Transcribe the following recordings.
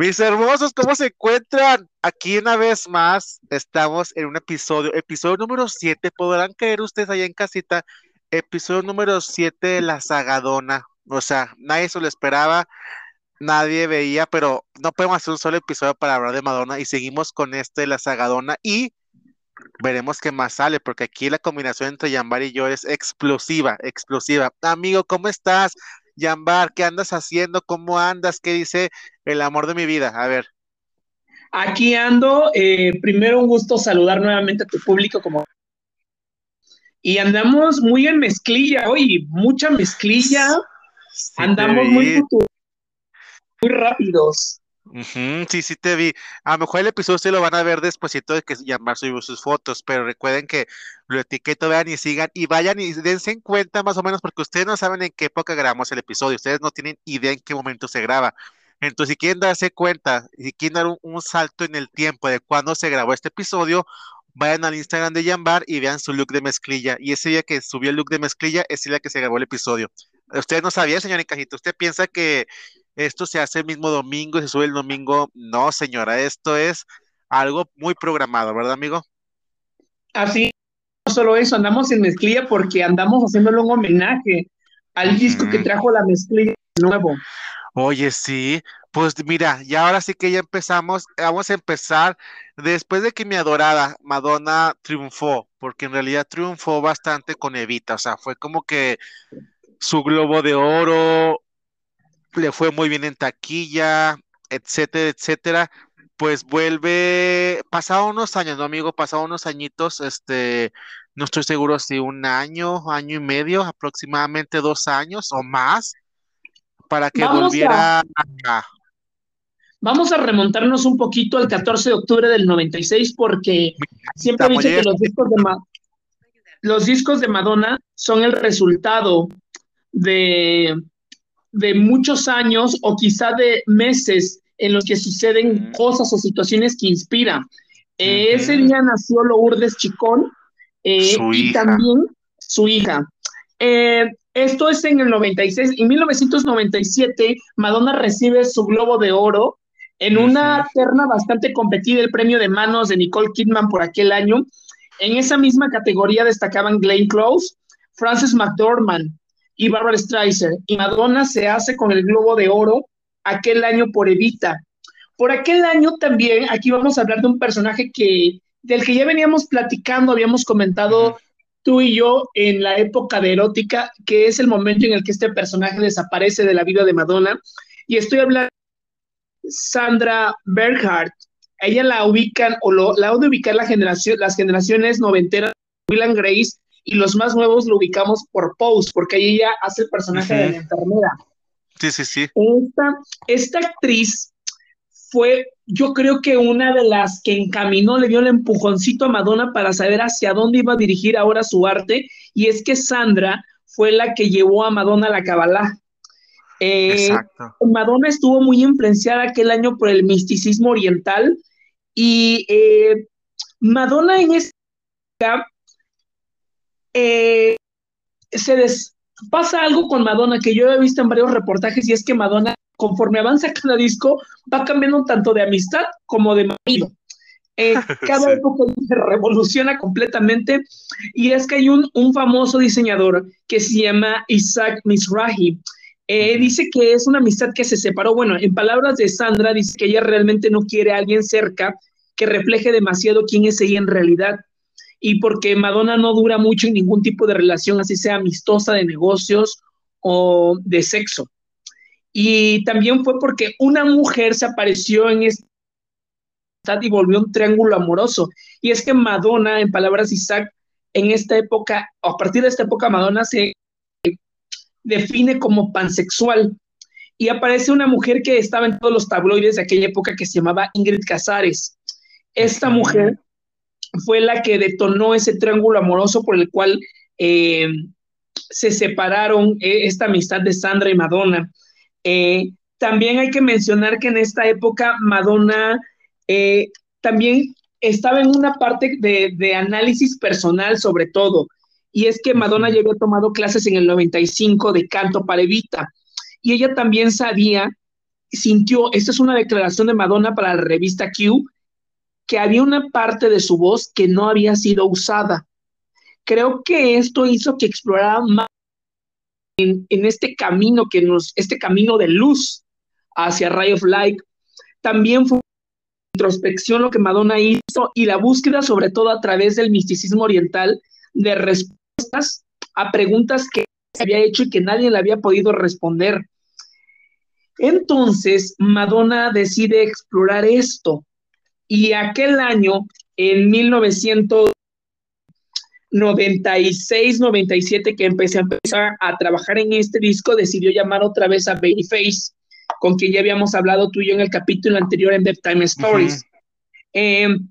Mis hermosos, ¿cómo se encuentran? Aquí una vez más estamos en un episodio, episodio número 7. Podrán caer ustedes allá en casita, episodio número 7 de la Sagadona. O sea, nadie se lo esperaba, nadie veía, pero no podemos hacer un solo episodio para hablar de Madonna y seguimos con este de la Sagadona y veremos qué más sale, porque aquí la combinación entre Yambar y yo es explosiva, explosiva. Amigo, ¿cómo estás? Yambar, ¿qué andas haciendo? ¿Cómo andas? ¿Qué dice el amor de mi vida? A ver. Aquí ando. Eh, primero un gusto saludar nuevamente a tu público como... Y andamos muy en mezclilla hoy, mucha mezclilla. andamos muy, muy rápidos sí, sí te vi. A lo mejor el episodio se lo van a ver después de que Yambar subió sus fotos, pero recuerden que lo etiqueto, vean y sigan y vayan y dense en cuenta más o menos porque ustedes no saben en qué época grabamos el episodio, ustedes no tienen idea en qué momento se graba. Entonces, si quieren darse cuenta, si quieren dar un, salto en el tiempo de cuándo se grabó este episodio, vayan al Instagram de Yambar y vean su look de mezclilla. Y ese día que subió el look de mezclilla es el día que se grabó el episodio. Usted no sabía, señor Encajito, usted piensa que esto se hace el mismo domingo y se sube el domingo. No, señora, esto es algo muy programado, ¿verdad, amigo? Así, no solo eso, andamos en mezclilla porque andamos haciéndole un homenaje al disco que trajo la mezclilla nuevo. Oye, sí, pues mira, ya ahora sí que ya empezamos, vamos a empezar después de que mi adorada Madonna triunfó, porque en realidad triunfó bastante con Evita, o sea, fue como que su globo de oro, le fue muy bien en taquilla, etcétera, etcétera, pues vuelve, pasado unos años, ¿no, amigo? Pasado unos añitos, este, no estoy seguro si un año, año y medio, aproximadamente dos años o más, para que volviera a... Vamos a remontarnos un poquito al 14 de octubre del 96 porque siempre dicho que los discos, de los discos de Madonna son el resultado de de muchos años o quizá de meses en los que suceden cosas o situaciones que inspiran. Eh, ese día nació Lourdes Chicón eh, y también su hija. Eh, esto es en el 96. En 1997, Madonna recibe su Globo de Oro en una terna bastante competida, el premio de manos de Nicole Kidman por aquel año. En esa misma categoría destacaban Glenn Close, Frances McDormand, y Barbara Streisand. Y Madonna se hace con el Globo de Oro aquel año por Evita. Por aquel año también, aquí vamos a hablar de un personaje que, del que ya veníamos platicando, habíamos comentado tú y yo en la época de erótica, que es el momento en el que este personaje desaparece de la vida de Madonna. Y estoy hablando de Sandra Berhardt. Ella la ubican, o lo, la de ubicar la generación, las generaciones noventeras, Will Grace, y los más nuevos lo ubicamos por Pose, porque ahí ella hace el personaje de la enfermera. Sí, sí, sí. Esta, esta actriz fue, yo creo que una de las que encaminó, le dio el empujoncito a Madonna para saber hacia dónde iba a dirigir ahora su arte, y es que Sandra fue la que llevó a Madonna a la Kabbalah. Eh, Exacto. Madonna estuvo muy influenciada aquel año por el misticismo oriental y eh, Madonna en esta eh, se pasa algo con Madonna que yo he visto en varios reportajes y es que Madonna, conforme avanza cada disco, va cambiando tanto de amistad como de marido. Eh, cada época se revoluciona completamente y es que hay un, famoso diseñador que se llama Isaac Mizrahi. Eh, dice que es una amistad que se separó. Bueno, en palabras de Sandra, dice que ella realmente no quiere a alguien cerca que refleje demasiado quién es ella en realidad y porque Madonna no dura mucho en ningún tipo de relación, así sea amistosa de negocios o de sexo. Y también fue porque una mujer se apareció en esta y volvió un triángulo amoroso. Y es que Madonna, en palabras de Isaac, en esta época, a partir de esta época, Madonna se define como pansexual. Y aparece una mujer que estaba en todos los tabloides de aquella época que se llamaba Ingrid Casares. Esta mujer fue la que detonó ese triángulo amoroso por el cual eh, se separaron eh, esta amistad de Sandra y Madonna. Eh, también hay que mencionar que en esta época Madonna también estaba en una parte de, análisis personal sobre todo, y es que Madonna ya había tomado clases en el 95 de canto para Evita, y ella también sabía sintió, esta es una declaración de Madonna para la revista Q, que había una parte de su voz que no había sido usada. Creo que esto hizo que explorara más en, este camino que nos, este camino de luz hacia Ray of Light. También fue introspección lo que Madonna hizo y la búsqueda sobre todo a través del misticismo oriental de respuestas a preguntas que se había hecho y que nadie le había podido responder. Entonces, Madonna decide explorar esto y aquel año, en 1996, 97, que empecé a empezar a trabajar en este disco, decidió llamar otra vez a Babyface, con quien ya habíamos hablado tú y yo en el capítulo anterior en Time Stories. Em,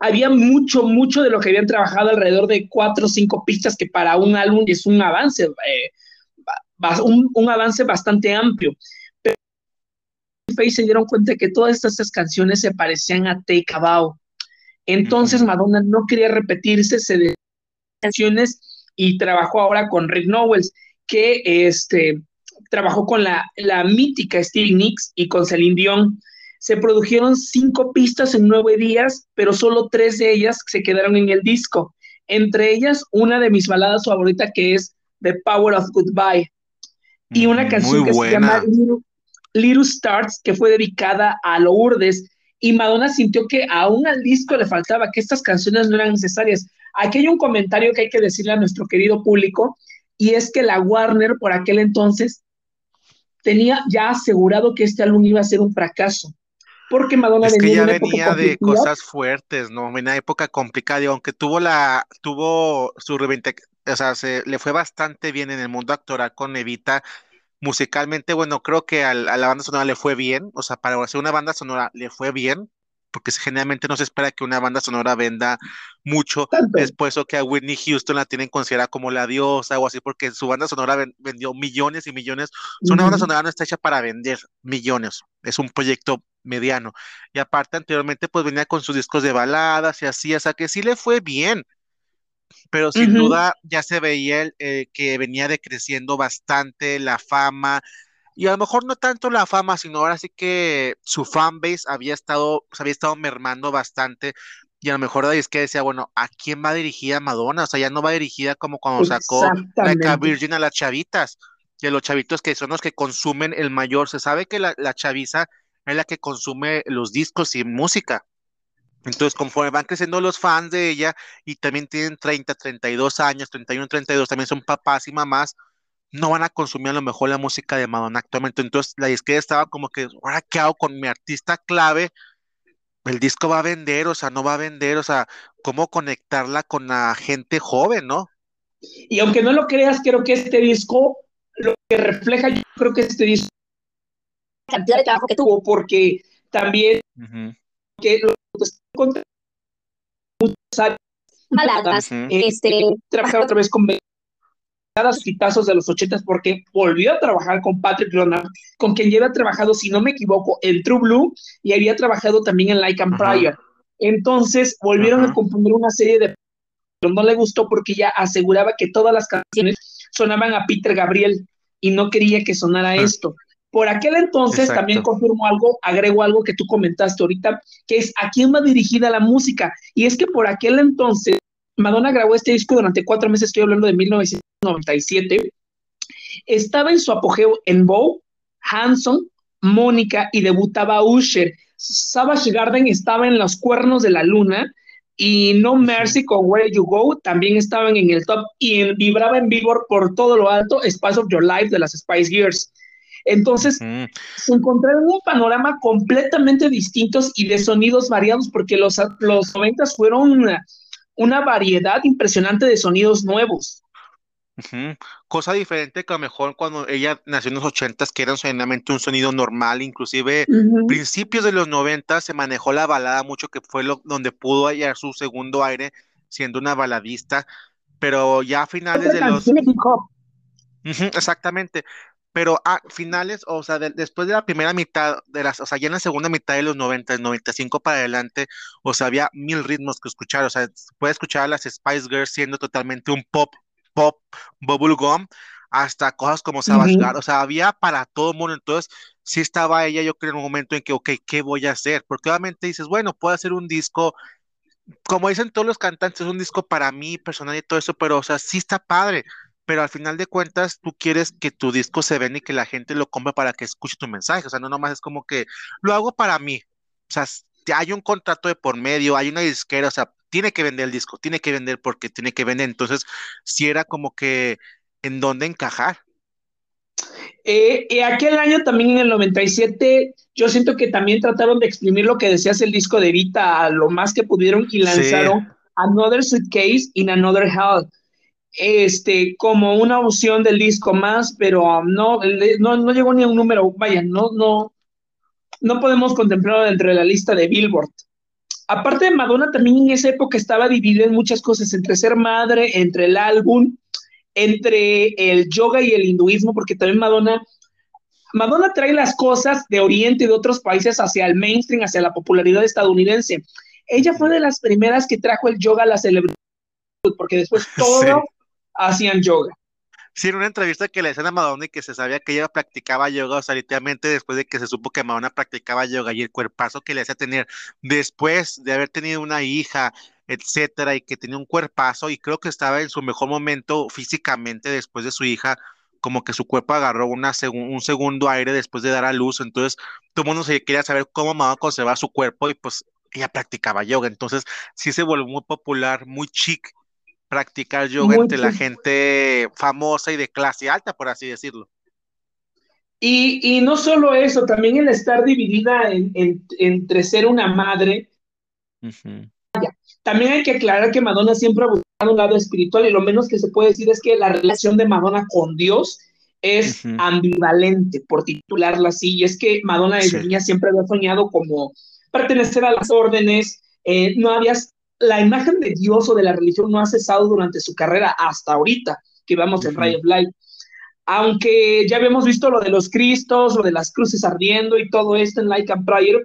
había mucho, mucho de lo que habían trabajado alrededor de cuatro o cinco pistas, que para un álbum es un avance, eh, un, un, avance bastante amplio. Face se dieron cuenta que todas estas canciones se parecían a Take a Entonces Madonna no quería repetirse, se canciones y trabajó ahora con Rick Knowles, que este, trabajó con la, la mítica Stevie Nicks y con Celine Dion. Se produjeron cinco pistas en nueve días, pero solo tres de ellas se quedaron en el disco. Entre ellas, una de mis baladas favoritas que es The Power of Goodbye. Y una canción que se llama Little Stars, que fue dedicada a Lourdes, y Madonna sintió que aún al disco le faltaba, que estas canciones no eran necesarias. Aquí hay un comentario que hay que decirle a nuestro querido público, y es que la Warner por aquel entonces tenía ya asegurado que este álbum iba a ser un fracaso. Porque Madonna es que ya venía de cosas fuertes, ¿no? En una época complicada, y aunque tuvo la, tuvo su o sea, se, le fue bastante bien en el mundo actoral con Evita, musicalmente, bueno, creo que a la banda sonora le fue bien, o sea, para hacer una banda sonora le fue bien, porque generalmente no se espera que una banda sonora venda mucho, después o que a Whitney Houston la tienen considerada como la diosa o así, porque su banda sonora vendió millones y millones. una banda sonora no está hecha para vender millones, es un proyecto mediano. Y aparte, anteriormente, pues venía con sus discos de baladas y así, o sea que sí le fue bien, pero sin duda ya se veía eh, que venía decreciendo bastante la fama, y a lo mejor no tanto la fama, sino ahora sí que su fanbase había estado, se había estado mermando bastante, y a lo mejor es que decía, bueno, ¿a quién va dirigida Madonna? O sea, ya no va dirigida como cuando sacó la Virgin a las chavitas, y a los chavitos que son los que consumen el mayor, se sabe que la, la chaviza es la que consume los discos y música. Entonces, conforme van creciendo los fans de ella y también tienen 30, 32 años, 31, 32, también son papás y mamás, no van a consumir a lo mejor la música de Madonna actualmente. Entonces, la disquera estaba como que, ahora qué hago con mi artista clave, el disco va a vender, o sea, no va a vender, o sea, cómo conectarla con la gente joven, ¿no? Y aunque no lo creas, creo que este disco, lo que refleja, yo creo que este disco, la cantidad de trabajo que tuvo, porque también, que lo contra muchas baladas, este, trabajar otra vez con los hitazos de los ochentas porque volvió a trabajar con Patrick Leonard, con quien lleva trabajado, si no me equivoco, en True Blue y había trabajado también en Like and Prior. Entonces volvieron a componer una serie de pero no le gustó porque ella aseguraba que todas las canciones sonaban a Peter Gabriel y no quería que sonara ah. esto. Por aquel entonces también confirmó algo, agrego algo que tú comentaste ahorita, que es a quién va dirigida la música. Y es que por aquel entonces, Madonna grabó este disco durante cuatro meses, estoy hablando de 1997. Estaba en su apogeo en Bow, Hanson, Mónica y debutaba Usher. Savage Garden estaba en los cuernos de la luna y No Mercy con Where You Go también estaban en el top y vibraba en Billboard por todo lo alto Spice of Your Life de las Spice Girls. Entonces, se encontraron un panorama completamente distintos y de sonidos variados, porque los, los 90 fueron una, variedad impresionante de sonidos nuevos. Cosa diferente que a lo mejor cuando ella nació en los 80 que era solamente un sonido normal, inclusive principios de los 90 se manejó la balada mucho, que fue lo, donde pudo hallar su segundo aire siendo una baladista, pero ya a finales de los... exactamente, pero a finales, o sea, después de la primera mitad, de las, o sea, ya en la segunda mitad de los 90, el 95 para adelante, o sea, había mil ritmos que escuchar, o sea, puede escuchar a las Spice Girls siendo totalmente un pop, pop, bubblegum, hasta cosas como Savage o sea, había para todo el mundo, entonces sí estaba ella, yo creo, en un momento en que, ok, ¿qué voy a hacer? Porque obviamente dices, bueno, puedo hacer un disco, como dicen todos los cantantes, un disco para mí, personal y todo eso, pero, o sea, sí está padre, pero al final de cuentas tú quieres que tu disco se venda y que la gente lo compre para que escuche tu mensaje, o sea, no nomás es como que lo hago para mí, o sea, hay un contrato de por medio, hay una disquera, o sea, tiene que vender el disco, tiene que vender porque tiene que vender, entonces, si era como que en dónde encajar. Eh, aquel año también en el 97, yo siento que también trataron de exprimir lo que decías el disco de Vita a lo más que pudieron y lanzaron Another Suitcase in Another Hell. Este, como una opción del disco más, pero um, no, no, no, llegó ni a un número, vaya, no, no, no podemos contemplarlo dentro de la lista de Billboard. Aparte de Madonna, también en esa época estaba dividida en muchas cosas, entre ser madre, entre el álbum, entre el yoga y el hinduismo, porque también Madonna, Madonna trae las cosas de Oriente y de otros países hacia el mainstream, hacia la popularidad estadounidense. Ella fue de las primeras que trajo el yoga a la celebridad, porque después todos hacían yoga. Sí, en una entrevista que le hacían a Madonna y que se sabía que ella practicaba yoga, o sea, literalmente después de que se supo que Madonna practicaba yoga y el cuerpazo que le hacía tener después de haber tenido una hija, etcétera, y que tenía un cuerpazo y creo que estaba en su mejor momento físicamente después de su hija, como que su cuerpo agarró una un segundo aire después de dar a luz, entonces todo mundo se quería saber cómo Madonna conservaba su cuerpo y pues ella practicaba yoga, entonces sí se volvió muy popular, muy chic practicar yoga entre la gente famosa y de clase alta, por así decirlo. Y, no solo eso, también el estar dividida entre ser una madre también hay que aclarar que Madonna siempre ha buscado un lado espiritual y lo menos que se puede decir es que la relación de Madonna con Dios es ambivalente, por titularla así. Y es que Madonna desde niña siempre había soñado como pertenecer a las órdenes, eh, no había, la imagen de Dios o de la religión no ha cesado durante su carrera hasta ahorita, que vamos en Ray of Light. Aunque ya habíamos visto lo de los Cristos, lo de las cruces ardiendo y todo esto en Like and Prayer,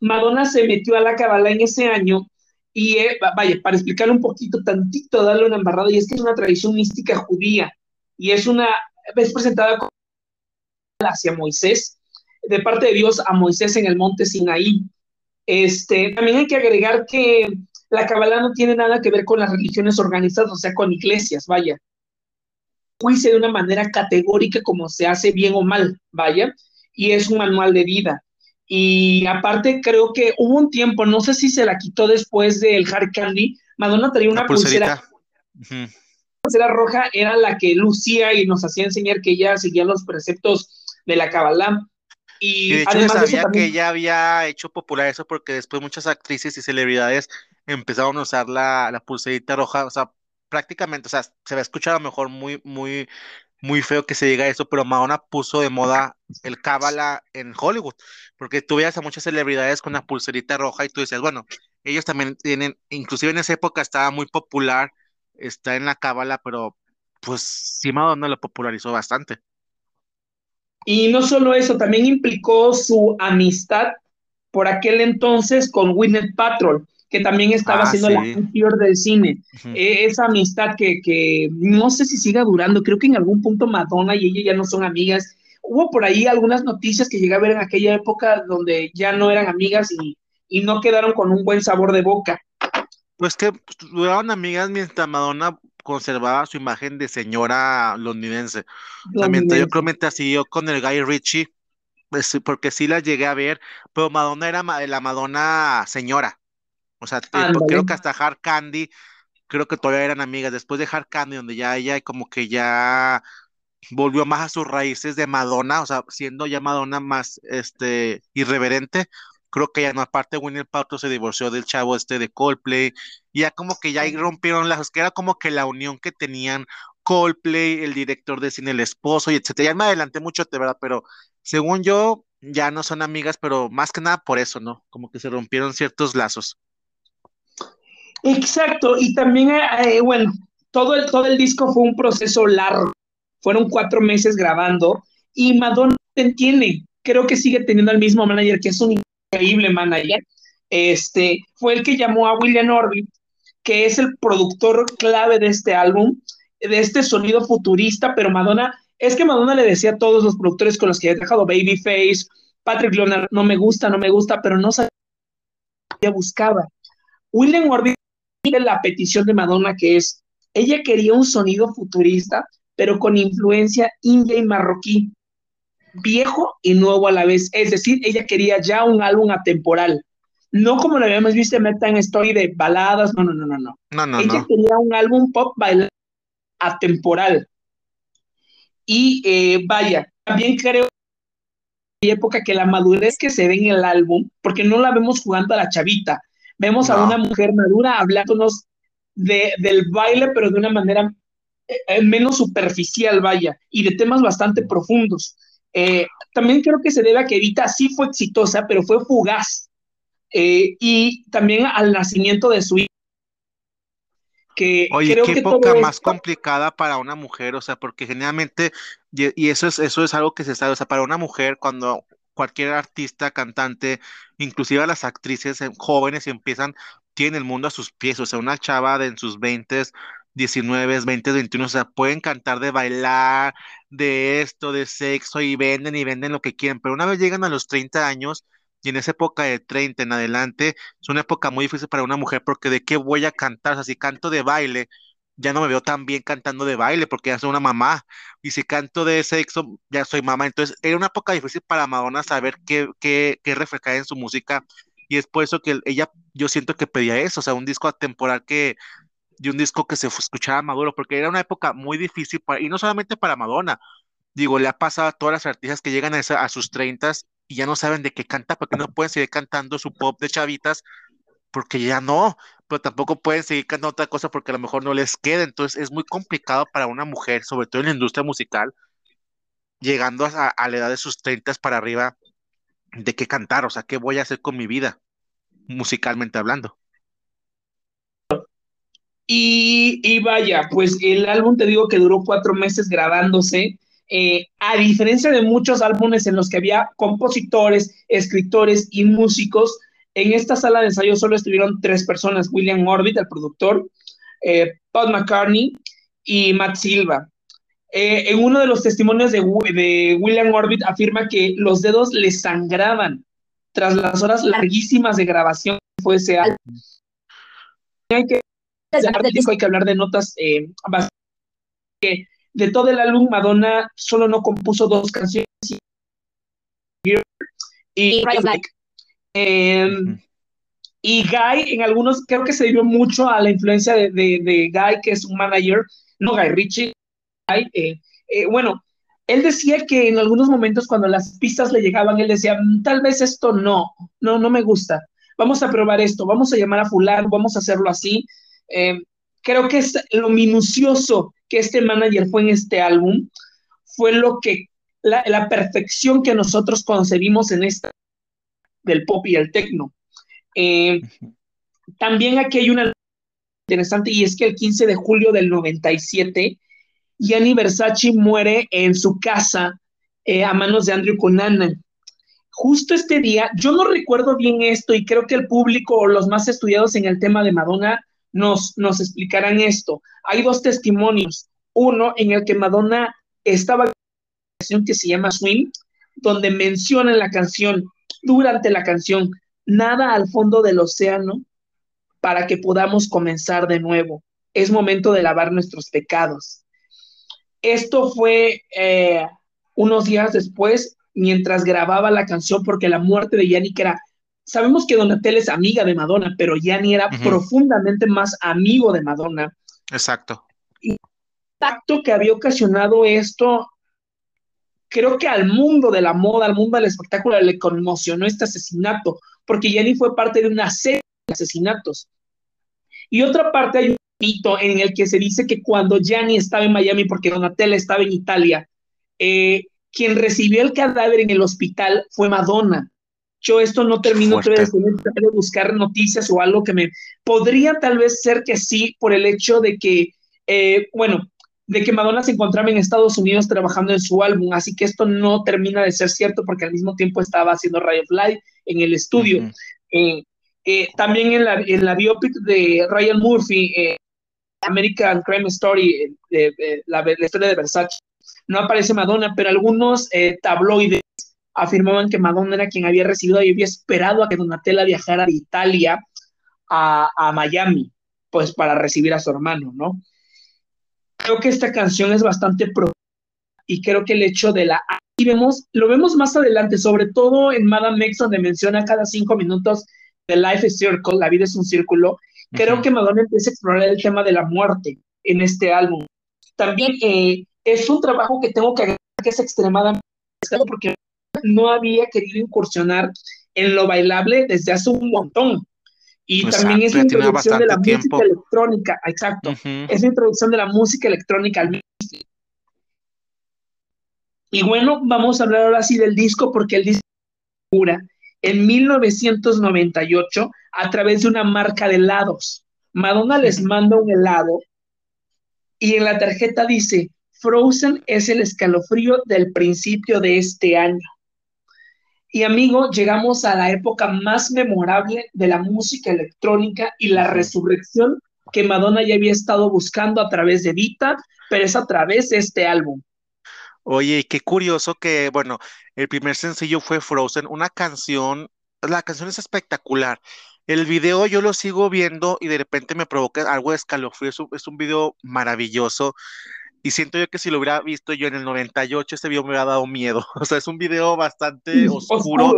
Madonna se metió a la cabala en ese año y, eh, vaya, para explicarle un poquito, tantito, darle una embarrada, y es que es una tradición mística judía y es una, vez presentada hacia Moisés, de parte de Dios a Moisés en el monte Sinaí. Este, también hay que agregar que la Kabbalah no tiene nada que ver con las religiones organizadas, o sea, con iglesias, vaya. Juicio de una manera categórica como se hace bien o mal, vaya, y es un manual de vida. Y aparte, creo que hubo un tiempo, no sé si se la quitó después del Hard Candy, Madonna traía una pulsera. La pulsera roja era la que lucía y nos hacía enseñar que ella seguía los preceptos de la Kabbalah. Y, de hecho, sabía que ella había hecho popular eso porque después muchas actrices y celebridades empezaron a usar la, la pulserita roja, o sea, prácticamente, o sea, se va a escuchar a lo mejor muy, muy, muy feo que se diga eso, pero Madonna puso de moda el cábala en Hollywood, porque tú veías a muchas celebridades con la pulserita roja y tú decías, bueno, ellos también tienen, inclusive en esa época estaba muy popular, está en la cábala, pero pues sí Madonna lo popularizó bastante. Y no solo eso, también implicó su amistad por aquel entonces con Gwyneth Patrol que también estaba ah, haciendo la peor del cine. E, esa amistad que, que, no sé si siga durando, creo que en algún punto Madonna y ella ya no son amigas. Hubo por ahí algunas noticias que llegué a ver en aquella época donde ya no eran amigas y, y no quedaron con un buen sabor de boca. Pues que duraron amigas mientras Madonna conservaba su imagen de señora londinense. También yo creo que siguió con el Guy Ritchie, pues, porque sí la llegué a ver, pero Madonna era la Madonna señora. O sea, creo que hasta Hard Candy, creo que todavía eran amigas. Después de Hard Candy, donde ya ella como que ya volvió más a sus raíces de Madonna, o sea, siendo ya Madonna más este irreverente, creo que ya no, aparte Winnie Paltrow se divorció del chavo este de Coldplay, y ya como que ya ahí rompieron las, que era como que la unión que tenían Coldplay, el director de cine, el esposo, y etcétera. Ya me adelanté mucho, de verdad, pero según yo, ya no son amigas, pero más que nada por eso, ¿no? Como que se rompieron ciertos lazos. Exacto, y también, eh, bueno, todo el, todo el disco fue un proceso largo, fueron cuatro meses grabando y Madonna tiene, creo que sigue teniendo al mismo manager, que es un increíble manager, este, fue el que llamó a William Orbit, que es el productor clave de este álbum, de este sonido futurista, pero Madonna, es que Madonna le decía a todos los productores con los que había dejado Babyface, Patrick Leonard, no me gusta, no me gusta, pero no sabía que buscaba. William Orbit la petición de Madonna que es, ella quería un sonido futurista, pero con influencia india y marroquí, viejo y nuevo a la vez. Es decir, ella quería ya un álbum atemporal. No como lo habíamos visto en Metal Story de baladas, no, no, no, no, no. No, no, ella no. quería un álbum pop bailar atemporal. Y eh, vaya, también creo que época que la madurez que se ve en el álbum, porque no la vemos jugando a la chavita, vemos No. a una mujer madura hablándonos de, del baile, pero de una manera eh, eh, menos superficial, vaya, y de temas bastante profundos. Eh, también creo que se debe a que Evita sí fue exitosa, pero fue fugaz. Eh, y también al nacimiento de su hija. Que Oye, creo qué que época más esto- complicada para una mujer, o sea, porque generalmente, y, eso es, eso es algo que se sabe, o sea, para una mujer, cuando cualquier artista, cantante, inclusive las actrices jóvenes empiezan, tienen el mundo a sus pies, o sea, una chava de en sus 20, 19, 20, 21, o sea, pueden cantar de bailar, de esto, de sexo, y venden y venden lo que quieren, pero una vez llegan a los 30 años, y en esa época de 30 en adelante, es una época muy difícil para una mujer porque de qué voy a cantar, o sea, si canto de baile, ya no me veo tan bien cantando de baile porque ya soy una mamá, y si canto de sexo, ya soy mamá, entonces era una época difícil para Madonna saber qué, qué, qué reflejar en su música, y es por eso que ella, yo siento que pedía eso, o sea, un disco atemporal que, y un disco que se escuchara maduro, porque era una época muy difícil para, y no solamente para Madonna, digo, le ha pasado a todas las artistas que llegan a, esa- a sus treintas y ya no saben de qué cantar, porque no pueden seguir cantando su pop de chavitas, porque ya no, pero tampoco pueden seguir cantando otra cosa porque a lo mejor no les queda, entonces es muy complicado para una mujer, sobre todo en la industria musical, llegando a, a la edad de sus treintas para arriba, de qué cantar, o sea, qué voy a hacer con mi vida, musicalmente hablando. Y, y vaya, pues el álbum te digo que duró cuatro meses grabándose. Eh, a diferencia de muchos álbumes en los que había compositores, escritores y músicos, en esta sala de ensayo solo estuvieron tres personas: William Orbit, el productor, eh, McCartney y Matt Silva. Eh, en uno de los testimonios de, de William Orbit afirma que los dedos le sangraban tras las horas larguísimas de grabación que fue ese álbum. Hay que hablar del disco, hay que hablar de notas eh, que de todo el álbum Madonna solo no compuso dos canciones y. Eh, Ujú. y Guy en algunos creo que se debió mucho a la influencia de, de- de Guy que es un manager no Guy Ritchie Guy, eh, eh, bueno él decía que en algunos momentos cuando las pistas le llegaban él decía "Mm, tal vez esto no no no me gusta vamos a probar esto vamos a llamar a fulano vamos a hacerlo así Eh, creo que es lo minucioso que este manager fue en este álbum fue lo que la, la perfección que nosotros concebimos en esta del pop y el techno. Eh, también aquí hay una interesante y es que el 15 de julio del 97, Gianni Versace muere en su casa eh, a manos de Andrew Cunanan. Justo este día, yo no recuerdo bien esto y creo que el público o los más estudiados en el tema de Madonna nos, nos explicarán esto. Hay dos testimonios. Uno en el que Madonna estaba en una canción que se llama Swing, donde menciona en la canción, durante la canción, nada al fondo del océano para que podamos comenzar de nuevo. Es momento de lavar nuestros pecados. Esto fue eh, unos días después, mientras grababa la canción, porque la muerte de Yannick era. Sabemos que Donatella es amiga de Madonna, pero Yanni era profundamente más amigo de Madonna. Exacto. El impacto que había ocasionado esto, creo que al mundo de la moda, al mundo del espectáculo, le conmocionó este asesinato, porque Yanni fue parte de una serie de asesinatos. Y otra parte hay un mito en el que se dice que cuando Gianni estaba en Miami, porque Donatella estaba en Italia, eh, quien recibió el cadáver en el hospital fue Madonna. Yo esto no termino de buscar noticias o algo que me podría tal vez ser que sí por el hecho de que, eh, bueno, de que Madonna se encontraba en Estados Unidos trabajando en su álbum, así que esto no termina de ser cierto porque al mismo tiempo estaba haciendo Ray of Light en el estudio. Eh, eh, también en la, en la biopic de Ryan Murphy, American Crime Story, la, historia de Versace, no aparece Madonna, pero algunos eh, tabloides afirmaban que Madonna era quien había recibido y había esperado a que Donatella viajara de Italia a, Miami, pues para recibir a su hermano, ¿no? Creo que esta canción es bastante pro y creo que el hecho de la y vemos, lo vemos más adelante, sobre todo en Madame X, donde menciona cada cinco minutos The Life is Circle, la vida es un círculo. Creo que Madonna empieza a explorar el tema de la muerte en este álbum. También eh, es un trabajo que tengo que agregar que es extremadamente porque no había querido incursionar en lo bailable desde hace un montón. Y también es la introducción de la música electrónica, exacto. Es la introducción de la música electrónica al Y bueno, vamos a hablar ahora sí del disco, porque el disco en 1998 a través de una marca de helados. Madonna les manda un helado y en la tarjeta dice, Frozen es el escalofrío del principio de este año. Y amigo, llegamos a la época más memorable de la música electrónica y la resurrección que Madonna ya había estado buscando a través de Vita, pero es a través de este álbum. Oye, qué curioso que, bueno, el primer sencillo fue Frozen, una canción, la canción es espectacular. El video yo lo sigo viendo y de repente me provoca algo de escalofrío, es un video maravilloso. Y siento yo que si lo hubiera visto yo en el 98, este video me hubiera dado miedo. O sea, es un video bastante oscuro,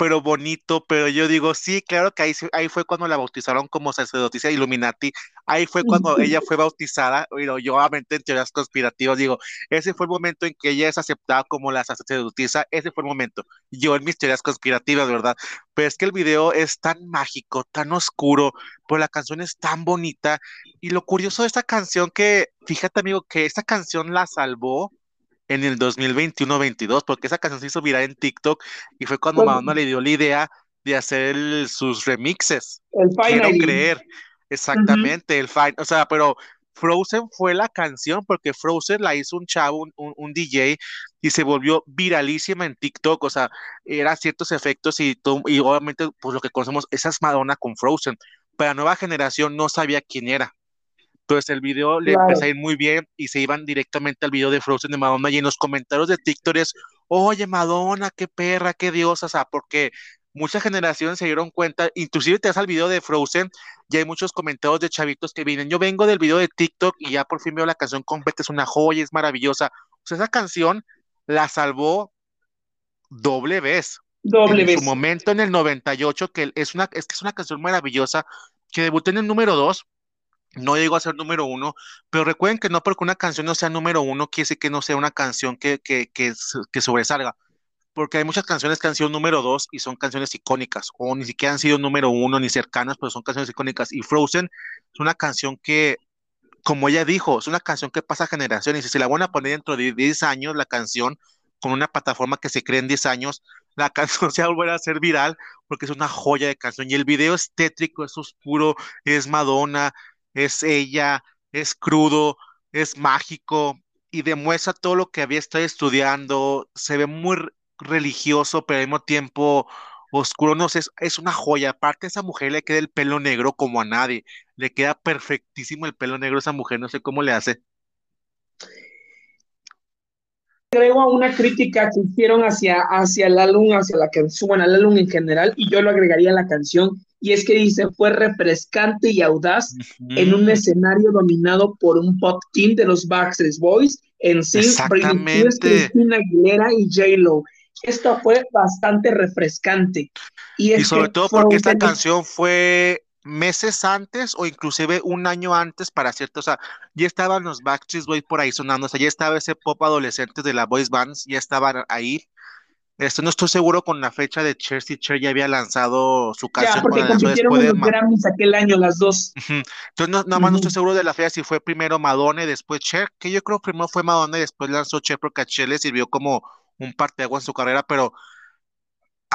pero bonito, pero yo digo, sí, claro que ahí, ahí fue cuando la bautizaron como sacerdotisa Illuminati, ahí fue cuando ella fue bautizada, pero yo obviamente en teorías conspirativas digo, ese fue el momento en que ella es aceptada como la sacerdotisa, ese fue el momento, yo en mis teorías conspirativas, ¿verdad? Pero es que el video es tan mágico, tan oscuro, pero la canción es tan bonita, y lo curioso de esta canción que, fíjate amigo, que esta canción la salvó en el 2021-22, porque esa canción se hizo viral en TikTok y fue cuando Madonna le dio la idea de hacer sus remixes. El Quiero creer, exactamente, el fine, o sea, pero Frozen fue la canción porque Frozen la hizo un chavo, un, DJ y se volvió viralísima en TikTok, o sea, era ciertos efectos y, y obviamente pues lo que conocemos, esa es Madonna con Frozen, pero la nueva generación no sabía quién era. Entonces el video le empezó a ir muy bien y se iban directamente al video de Frozen de Madonna y en los comentarios de TikTok es, oye Madonna, qué perra, qué diosa, o sea, porque muchas generaciones se dieron cuenta, inclusive te das al video de Frozen, ya hay muchos comentarios de chavitos que vienen, yo vengo del video de TikTok y ya por fin veo la canción completa, es una joya, es maravillosa. O sea, esa canción la salvó doble vez. Doble vez. En su momento en el 98, que es una, es que es una canción maravillosa, que debutó en el número 2, no llegó a ser número uno, pero recuerden que no porque una canción no sea número uno, quiere decir que no sea una canción que, que, que, que sobresalga, porque hay muchas canciones que han sido número dos y son canciones icónicas, o ni siquiera han sido número uno ni cercanas, pero son canciones icónicas. Y Frozen es una canción que, como ella dijo, es una canción que pasa generaciones, y si la van a poner dentro de 10 años, la canción, con una plataforma que se cree en 10 años, la canción se va a volver a ser viral porque es una joya de canción y el video es tétrico, es oscuro, es Madonna, es ella, es crudo, es mágico y demuestra todo lo que había estado estudiando, se ve muy religioso, pero al mismo tiempo oscuro, no sé, es, una joya. Aparte, a esa mujer le queda el pelo negro como a nadie, le queda perfectísimo el pelo negro a esa mujer, no sé cómo le hace. Agrego a una crítica que hicieron hacia, hacia el álbum, hacia la canción, bueno, al álbum en general, y yo lo agregaría a la canción, y es que dice, fue refrescante y audaz en un escenario dominado por un pop team de los Backstreet Boys, en sí, Cristina Aguilera y J-Lo. Esto fue bastante refrescante. Y, sobre todo porque esta canción fue meses antes o inclusive un año antes para cierto, o sea, ya estaban los Backstreet Boys por ahí sonando, o sea, ya estaba ese pop adolescente de la boys bands, ya estaban ahí, esto no estoy seguro con la fecha de Cher si Cher ya había lanzado su canción. Ya, porque compitieron en los Grammys aquel año las dos. Entonces, no, nada más no estoy seguro de la fecha si fue primero Madonna y después Cher, que yo creo primero fue Madonna y después lanzó Cher porque a Cher le sirvió como un agua en su carrera, pero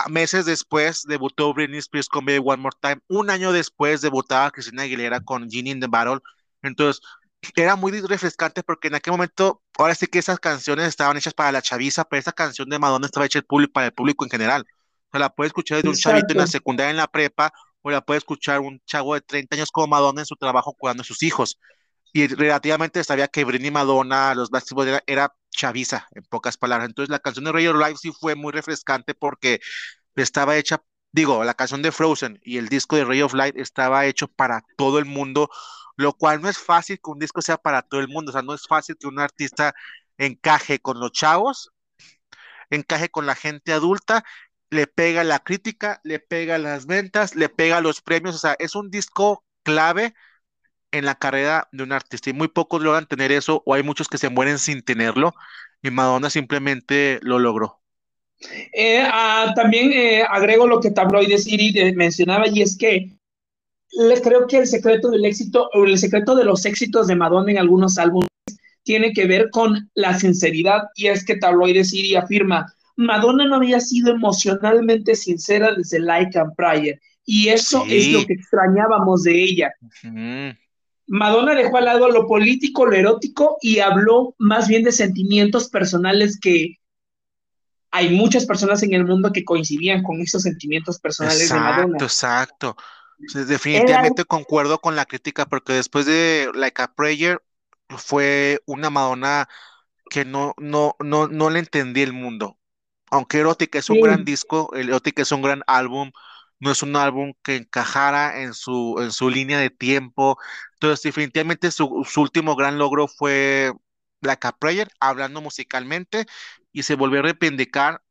meses después debutó Britney Spears con Baby One More Time. Un año después debutaba Cristina Aguilera con Ginny in the Battle. Entonces, era muy refrescante porque en aquel momento, ahora sí que esas canciones estaban hechas para la chaviza, pero esa canción de Madonna estaba hecha para el público en general. O sea, la puedes escuchar desde un chavito en la secundaria, en la prepa, o la puede escuchar un chavo de 30 años como Madonna en su trabajo cuidando a sus hijos. Y relativamente sabía que Britney Madonna, los Boys, era, era chaviza, en pocas palabras. Entonces la canción de Ray of Life sí fue muy refrescante porque estaba hecha, digo, la canción de Frozen y el disco de Ray of Light estaba hecho para todo el mundo, lo cual no es fácil que un disco sea para todo el mundo, o sea, no es fácil que un artista encaje con los chavos, encaje con la gente adulta, le pega la crítica, le pega las ventas, le pega los premios, o sea, es un disco clave en la carrera de un artista y muy pocos logran tener eso o hay muchos que se mueren sin tenerlo y Madonna simplemente lo logró. Eh, ah, también eh, agrego lo que Tabloide City mencionaba y es que le creo que el secreto del éxito o el secreto de los éxitos de Madonna en algunos álbumes tiene que ver con la sinceridad y es que Tabloide City afirma Madonna no había sido emocionalmente sincera desde Like and Prayer y eso es lo que extrañábamos de ella. Madonna dejó al lado lo político, lo erótico y habló más bien de sentimientos personales que hay muchas personas en el mundo que coincidían con esos sentimientos personales de Madonna. Exacto, exacto. definitivamente concuerdo con la crítica porque después de Like a Prayer fue una Madonna que no, no, no, no le entendí el mundo. Aunque Erótica es un gran disco, Erótica es un gran álbum, no es un álbum que encajara en su, en su línea de tiempo. Entonces, definitivamente su, su último gran logro fue Like a Prayer, hablando musicalmente, y se volvió a reivindicar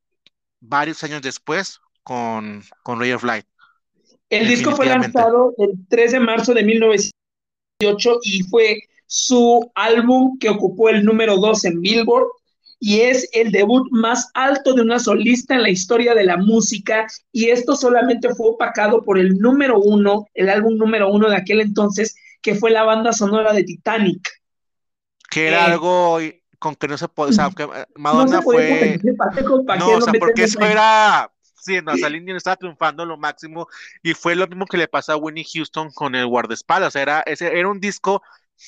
varios años después con, con Ray of Light. El disco fue lanzado el 3 de marzo de 1998 y fue su álbum que ocupó el número 2 en Billboard y es el debut más alto de una solista en la historia de la música y esto solamente fue opacado por el número uno, el álbum número uno de aquel entonces, que fue la banda sonora de Titanic. Que era eh, algo con que no se puede, o sea, que eh, Madonna fue... No, o sea, porque eso era... Sí, no, o estaba triunfando lo máximo y fue lo mismo que le pasó a Winnie Houston con el guardaespaldas, o sea, era, ese, era un disco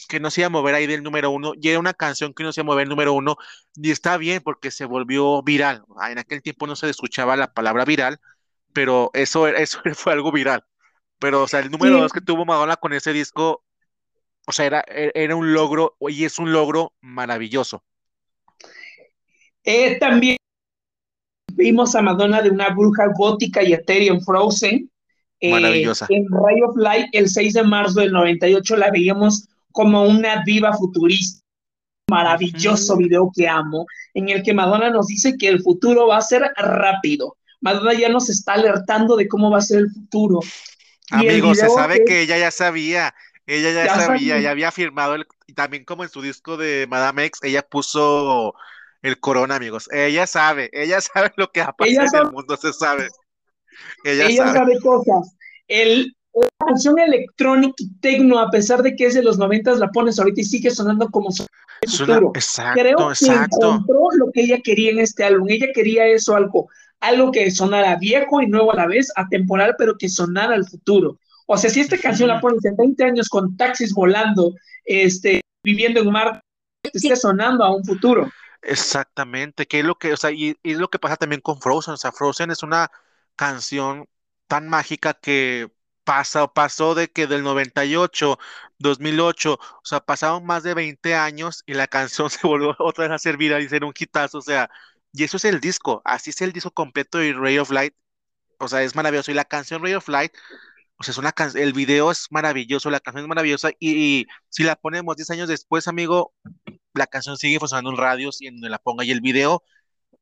que no se iba a mover ahí del número uno, y era una canción que no se iba a mover el número uno, y está bien porque se volvió viral. Ah, en aquel tiempo no se escuchaba la palabra viral, pero eso, eso fue algo viral. Pero, o sea, el número dos que tuvo Madonna con ese disco o sea, era, e, era un logro y es un logro maravilloso. Eh, también vimos a Madonna de una bruja gótica y etérea en Frozen. Eh, Maravillosa. en Ray of Light, el 6 de marzo del 98, la veíamos como una diva futurista. Maravilloso video que amo, en el que Madonna nos dice que el futuro va a ser rápido. Madonna ya nos está alertando de cómo va a ser el futuro. Amigos, se sabe que ella ya sabía, ella ya, sabía, ya había firmado el, y también como en su disco de Madame X, ella puso el corona, amigos. Ella sabe, ella sabe lo que va a pasar en el mundo, se sabe. Ella, sabe. cosas. El, la canción electrónica y tecno, a pesar de que es de los noventas, la pones ahorita y sigue sonando como futuro. exacto, Creo que encontró lo que ella quería en este álbum. Ella quería eso, algo, algo que sonara viejo y nuevo a la vez, atemporal, pero que sonara al futuro. O sea, si esta canción la pones en 20 años con taxis volando, este, viviendo en un mar, esté sonando a un futuro. Exactamente, que es lo que, o sea, y, es lo que pasa también con Frozen, o sea, Frozen es una canción tan mágica que pasa, pasó de que del 98, 2008, o sea, pasaron más de 20 años y la canción se volvió otra vez a ser viral y ser un hitazo, o sea, y eso es el disco, así es el disco completo de Ray of Light, o sea, es maravilloso, y la canción Ray of Light o sea, es una el video es maravilloso, la canción es maravillosa y, si la ponemos 10 años después, amigo, la canción sigue funcionando en radios y en donde la ponga y el video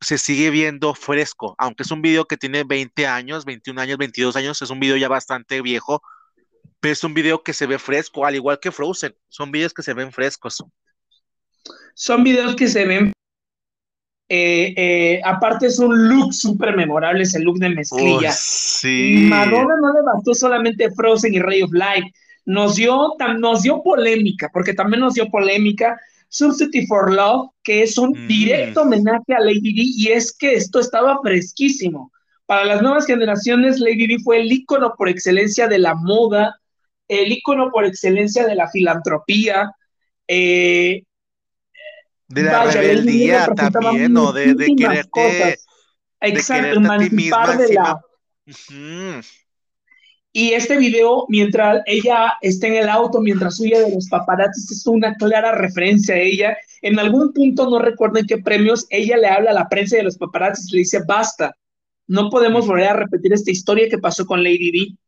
se sigue viendo fresco, aunque es un video que tiene 20 años, 21 años, 22 años, es un video ya bastante viejo, pero es un video que se ve fresco, al igual que Frozen, son videos que se ven frescos. Son videos que se ven eh, eh, aparte es un look súper memorable, es el look de mezclilla. Madonna no le bastó solamente Frozen y Ray of Light, nos dio, nos dio polémica, porque también nos dio polémica Substitute for Love, que es un mm. directo homenaje a Lady D, y es que esto estaba fresquísimo. Para las nuevas generaciones, Lady D fue el ícono por excelencia de la moda, el ícono por excelencia de la filantropía, eh, de la rebeldía también, ¿no? De, de quererte. Exacto, de emancipar de la. Y este video, mientras ella está en el auto, mientras huye de los paparazzis, es una clara referencia a ella. En algún punto, no recuerdo en qué premios, ella le habla a la prensa de los paparazzis y le dice, basta, no podemos volver a repetir esta historia que pasó con Lady D.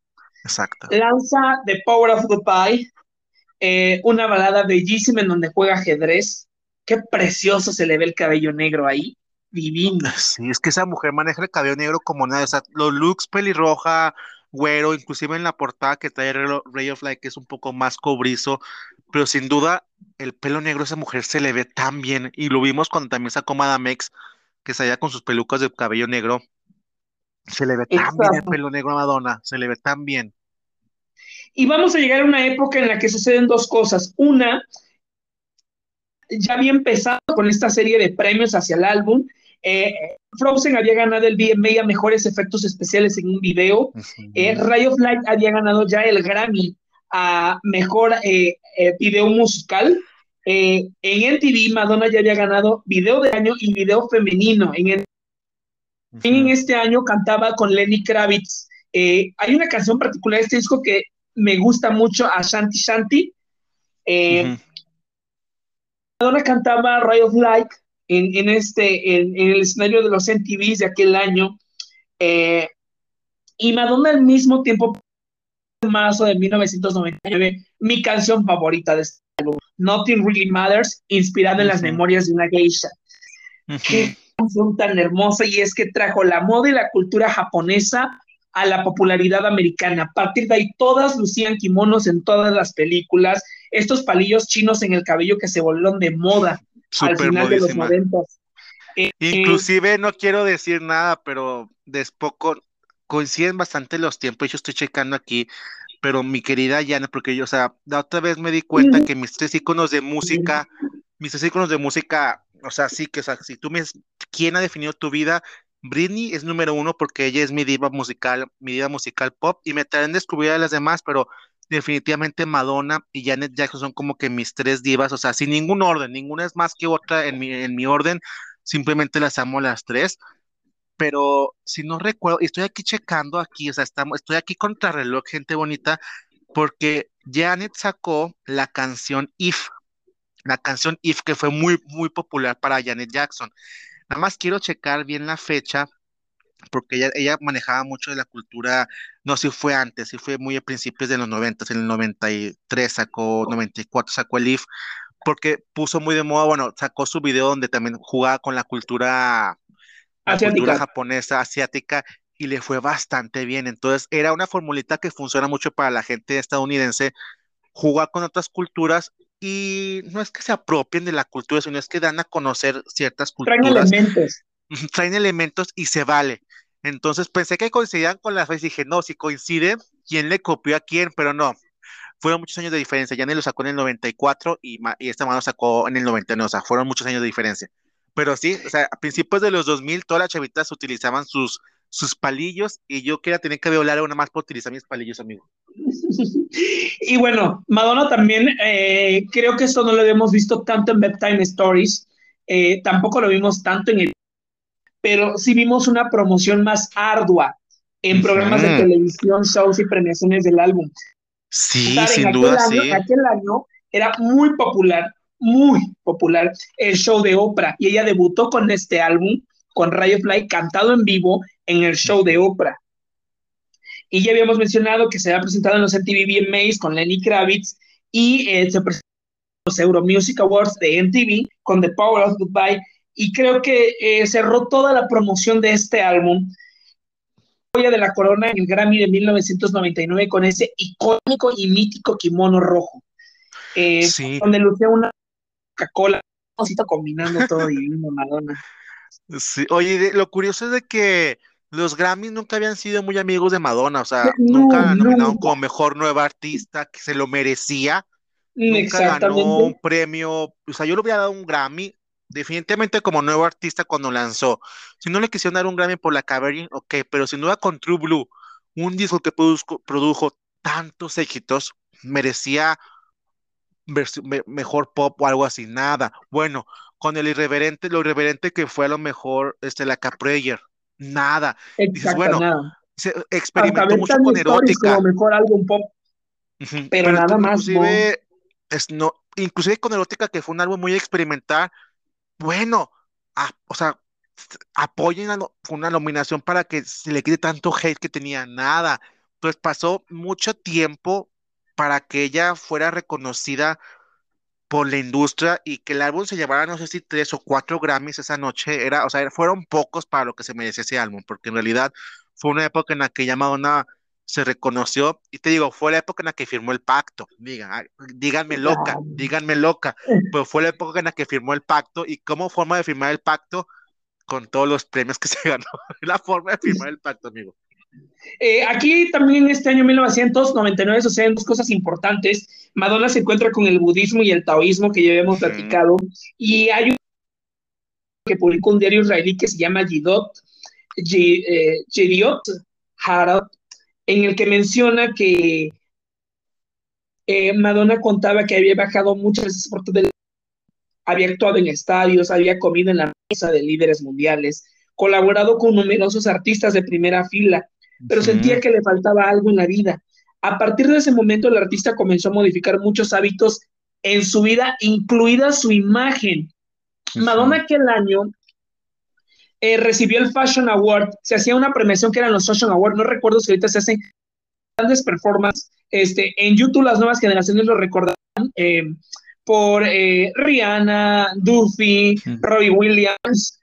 Exacto. Lanza The Power of the Pie, eh, una balada bellísima en donde juega ajedrez. Qué precioso se le ve el cabello negro ahí. Divino. Sí, es que esa mujer maneja el cabello negro como nada. O sea, los looks pelirroja, güero, inclusive en la portada que trae Ray of Light, que es un poco más cobrizo, pero sin duda el pelo negro de esa mujer se le ve tan bien. Y lo vimos cuando también sacó Madame X, que salía con sus pelucas de cabello negro. Se le ve tan bien el pelo negro a Madonna, se le ve tan bien. Y vamos a llegar a una época en la que suceden dos cosas. Una, ya había empezado con esta serie de premios hacia el álbum. Eh, Frozen había ganado el BMA a mejores efectos especiales en un video. Eh, Ray of Light había ganado ya el Grammy a mejor eh, video musical. en MTV, Madonna ya había ganado video de año y video femenino. En, en este año cantaba con Lenny Kravitz. hay una canción particular de este disco que me gusta mucho a Shanti Shanti. Madonna cantaba Ray of Light en, este, en, el escenario de los MTVs de aquel año. Eh, y Madonna al mismo tiempo, en marzo de 1999, mi canción favorita de este álbum, Nothing Really Matters, inspirada en las memorias de una geisha. Qué canción tan hermosa y es que trajo la moda y la cultura japonesa a la popularidad americana. A partir de ahí, todas lucían kimonos en todas las películas, estos palillos chinos en el cabello que se volvieron de moda al final de los noventas. Eh, Inclusive, no quiero decir nada, pero después coinciden bastante los tiempos. Yo estoy checando aquí, pero mi querida Yana, porque yo, o sea, la otra vez me di cuenta que mis tres iconos de música, mis tres iconos de música, o sea, sí que, o sea, si tú me, ¿quién ha definido tu vida? Britney es número uno porque ella es mi diva musical, mi diva musical pop, y me traen descubrir a las demás, pero definitivamente Madonna y Janet Jackson son como que mis tres divas, o sea, sin ningún orden, ninguna es más que otra en mi, en mi orden, simplemente las amo las tres, pero si no recuerdo, estoy aquí checando aquí, o sea, estamos, estoy aquí contra reloj, gente bonita, porque Janet sacó la canción If, la canción If que fue muy, muy popular para Janet Jackson. Nada más quiero checar bien la fecha, porque ella, ella manejaba mucho de la cultura, no si fue antes, si fue muy a principios de los 90, en el 93 sacó, 94 sacó el IF, porque puso muy de moda, bueno, sacó su video donde también jugaba con la cultura, cultura japonesa, asiática, y le fue bastante bien. Entonces, era una formulita que funciona mucho para la gente estadounidense, jugar con otras culturas y no es que se apropien de la cultura, sino es que dan a conocer ciertas culturas. Traen elementos. Traen elementos y se vale. Entonces pensé que coincidían con las veces y dije, no, si coincide, ¿quién le copió a quién? Pero no, fueron muchos años de diferencia. Ya ni lo sacó en el 94 y, esta mano sacó en el 99, o sea, fueron muchos años de diferencia. Pero sí, o sea, a principios de los 2000, todas las chavitas utilizaban sus, sus palillos y yo quería tener que violar a una más por utilizar mis palillos, amigo. y bueno, Madonna también, eh, creo que esto no lo habíamos visto tanto en Bedtime Stories, eh, tampoco lo vimos tanto en el... Pero sí vimos una promoción más ardua en programas de televisión, shows y premiaciones del álbum. Sí, sin duda, año, sí. Aquel año era muy popular, muy popular el show de Oprah y ella debutó con este álbum, con Ray Fly, cantado en vivo en el show de Oprah. Y ya habíamos mencionado que se ha presentado en los MTV VMAs con Lenny Kravitz y eh, se presentó en los Euro Music Awards de MTV con The Power of Goodbye. Y creo que eh, cerró toda la promoción de este álbum. De la corona en el Grammy de 1999 con ese icónico y mítico kimono rojo. Eh, donde lucía una Coca-Cola, combinando todo divino, Madonna. Sí, oye, lo curioso es de que los Grammys nunca habían sido muy amigos de Madonna, o sea, nunca la nominaron como mejor nueva artista, que se lo merecía. Nunca ganó un premio, o sea, yo le hubiera dado un Grammy, definitivamente como nuevo artista cuando lanzó. Si no le quisieron dar un Grammy por la Cabaret, ok, pero sin duda con True Blue, un disco que produjo tantos éxitos, merecía mejor pop o algo así, nada. Bueno, con el irreverente, lo irreverente que fue a lo mejor este, la Caprayer, nada. Dices, bueno, se experimentó mucho con erótica. mejor álbum pop. pero, nada más. Inclusive, es, no, inclusive con erótica, que fue un álbum muy experimental. Bueno, o sea, apoyen una nominación para que se le quite tanto hate que tenía. Nada. Pues pasó mucho tiempo para que ella fuera reconocida por la industria y que el álbum se llevara, no sé si tres o cuatro Grammys esa noche, era, o sea, fueron pocos para lo que se merecía ese álbum, porque en realidad fue una época en la que ya Madonna se reconoció, y te digo, fue la época en la que firmó el pacto, digan, díganme loca, díganme loca, pero fue la época en la que firmó el pacto, y como forma de firmar el pacto, con todos los premios que se ganó, la forma de firmar el pacto, amigo. Eh, aquí también en este año 1999 suceden dos cosas importantes. Madonna se encuentra con el budismo y el taoísmo que ya habíamos platicado y hay un que publicó un diario israelí que se llama Yidot, Yediot eh, Harad, en el que menciona que eh, Madonna contaba que había bajado muchas veces por todo el había actuado en estadios, había comido en la mesa de líderes mundiales, colaborado con numerosos artistas de primera fila, pero sentía que le faltaba algo en la vida. A partir de ese momento, el artista comenzó a modificar muchos hábitos en su vida, incluida su imagen. Madonna aquel año eh, recibió el Fashion Award, se hacía una premiación que eran los Fashion Awards, no recuerdo si ahorita se hacen grandes performances, este, en YouTube las nuevas generaciones lo recordarán, eh, por eh, Rihanna, Duffy, Roy Williams,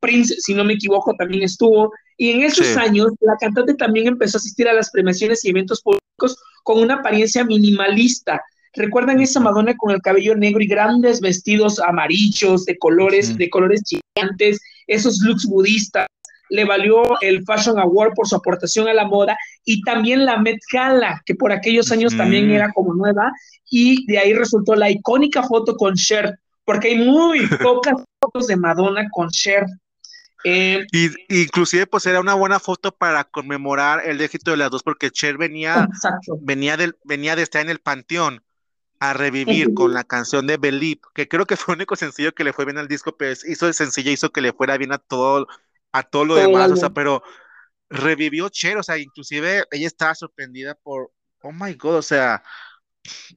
Prince, si no me equivoco, también estuvo, y en esos años, la cantante también empezó a asistir a las premiaciones y eventos públicos con una apariencia minimalista. ¿Recuerdan esa Madonna con el cabello negro y grandes vestidos amarillos, de colores, de colores gigantes, esos looks budistas? Le valió el Fashion Award por su aportación a la moda y también la Met Gala, que por aquellos años también era como nueva, y de ahí resultó la icónica foto con Cher, porque hay muy pocas fotos de Madonna con Cher. Eh, y inclusive pues era una buena foto para conmemorar el éxito de las dos porque Cher venía venía del venía de estar en el panteón a revivir con la canción de Believe, que creo que fue el único sencillo que le fue bien al disco, pero hizo el sencillo, hizo que le fuera bien a todo a todo lo demás, o sea, pero revivió Cher, o sea, inclusive ella estaba sorprendida por oh my god, o sea,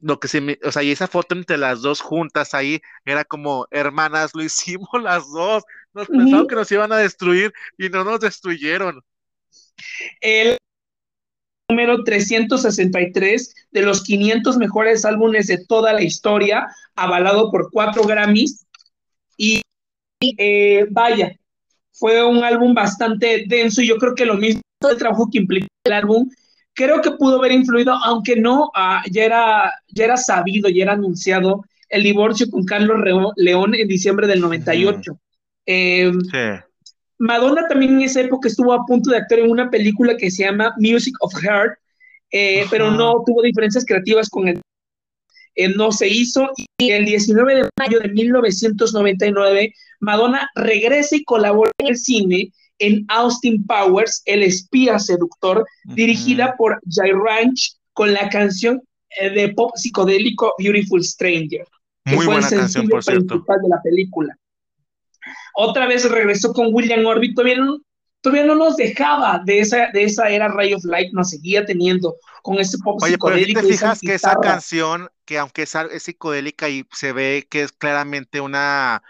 lo que se me, o sea, y esa foto entre las dos juntas ahí era como hermanas, lo hicimos las dos, nos pensaban que nos iban a destruir y no nos destruyeron. El número 363 de los 500 mejores álbumes de toda la historia, avalado por cuatro Grammys. Y eh, vaya, fue un álbum bastante denso y yo creo que lo mismo el trabajo que implica el álbum creo que pudo haber influido, aunque no, ah, ya, era, ya era sabido, ya era anunciado el divorcio con Carlos León en diciembre del 98. Em, Madonna también en esa época estuvo a punto de actuar en una película que se llama Music of Heart, eh, pero no tuvo diferencias creativas con él. Eh, no se hizo y el 19 de mayo de 1999 Madonna regresa y colabora en el cine en Austin Powers, El espía seductor, dirigida por Jay Ranch con la canción eh, de pop psicodélico Beautiful Stranger, que fue el sencillo principal de la película. Otra vez regresó con William Orbit, todavía no, todavía no nos dejaba de esa, de esa era Ray of Light, nos seguía teniendo con ese pop psicodélico. Pero te fijas que esa canción, que aunque es, es psicodélica y se ve que es claramente una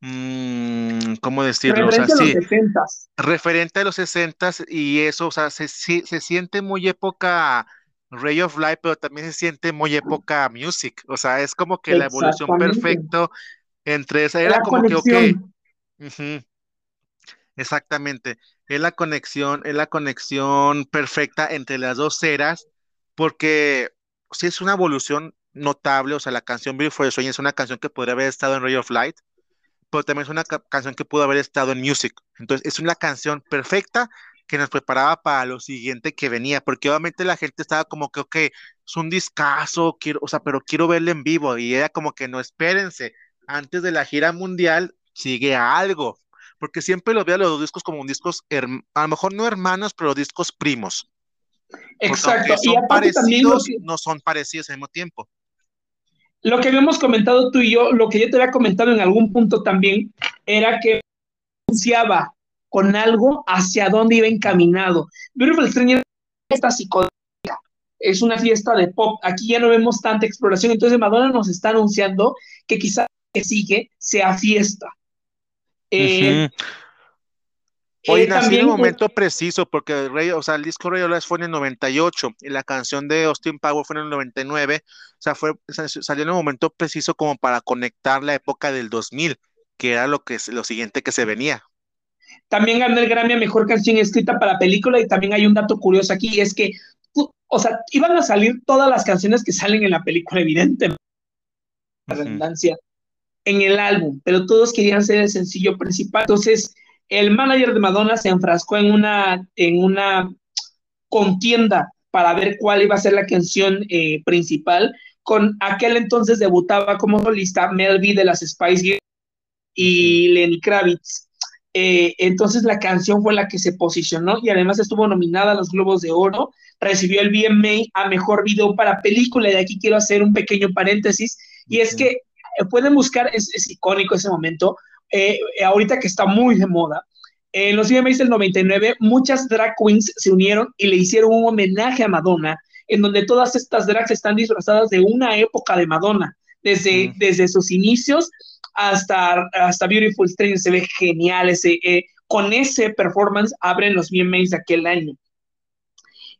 mmm, ¿cómo decirlo? Referente a los 60 Referente a los 60 y eso, o sea, se, se, siente muy época Ray of Light, pero también se siente muy época Music, o sea, es como que la evolución perfecta entre esa, era como que, ok, exactamente, es la conexión, es la conexión perfecta entre las dos eras, porque sí es una evolución notable, o sea, la canción Beautiful Swing es una canción que podría haber estado en Ray of Light, pero también es una canción que pudo haber estado en Music. Entonces, es una canción perfecta que nos preparaba para lo siguiente que venía, porque obviamente la gente estaba como que, ok, es un discazo, quiero, o sea, pero quiero verle en vivo, y era como que no espérense, antes de la gira mundial sigue algo, porque siempre lo veo a los discos como discos, a lo mejor no hermanos, pero discos primos. Exacto. son parecidos, no son parecidos al mismo tiempo lo que habíamos comentado tú y yo, lo que yo te había comentado en algún punto también, era que anunciaba con algo hacia dónde iba encaminado. Beautiful Stranger esta psicodélica, es una fiesta de pop. Aquí ya no vemos tanta exploración, entonces Madonna nos está anunciando que quizás que sigue sea fiesta. Eh, Oye, eh, nací en el momento preciso, porque el, Rey, o sea, el disco Ray fue en el 98 y la canción de Austin Power fue en el 99. O sea, fue, salió en el momento preciso como para conectar la época del 2000, que era lo, que, lo siguiente que se venía. También ganó el Grammy a Mejor Canción Escrita para Película y también hay un dato curioso aquí, es que, o sea, iban a salir todas las canciones que salen en la película, evidentemente, la redundancia, en el álbum, pero todos querían ser el sencillo principal. Entonces, el manager de Madonna se enfrascó en una, en una contienda para ver cuál iba a ser la canción eh, principal. Con aquel entonces debutaba como solista Mel B de las Spice Girls y Lenny Kravitz. Eh, entonces la canción fue la que se posicionó y además estuvo nominada a los Globos de Oro. Recibió el BMA a Mejor Video para Película. Y de aquí quiero hacer un pequeño paréntesis. Y es que pueden buscar, es, es icónico ese momento, eh, ahorita que está muy de moda, en los VMAs del 99, muchas drag queens se unieron y le hicieron un homenaje a Madonna, en donde todas estas drags están disfrazadas de una época de Madonna, desde, desde sus inicios hasta, hasta Beautiful Stranger, se ve genial, ese, eh, con ese performance abren los VMAs de aquel año.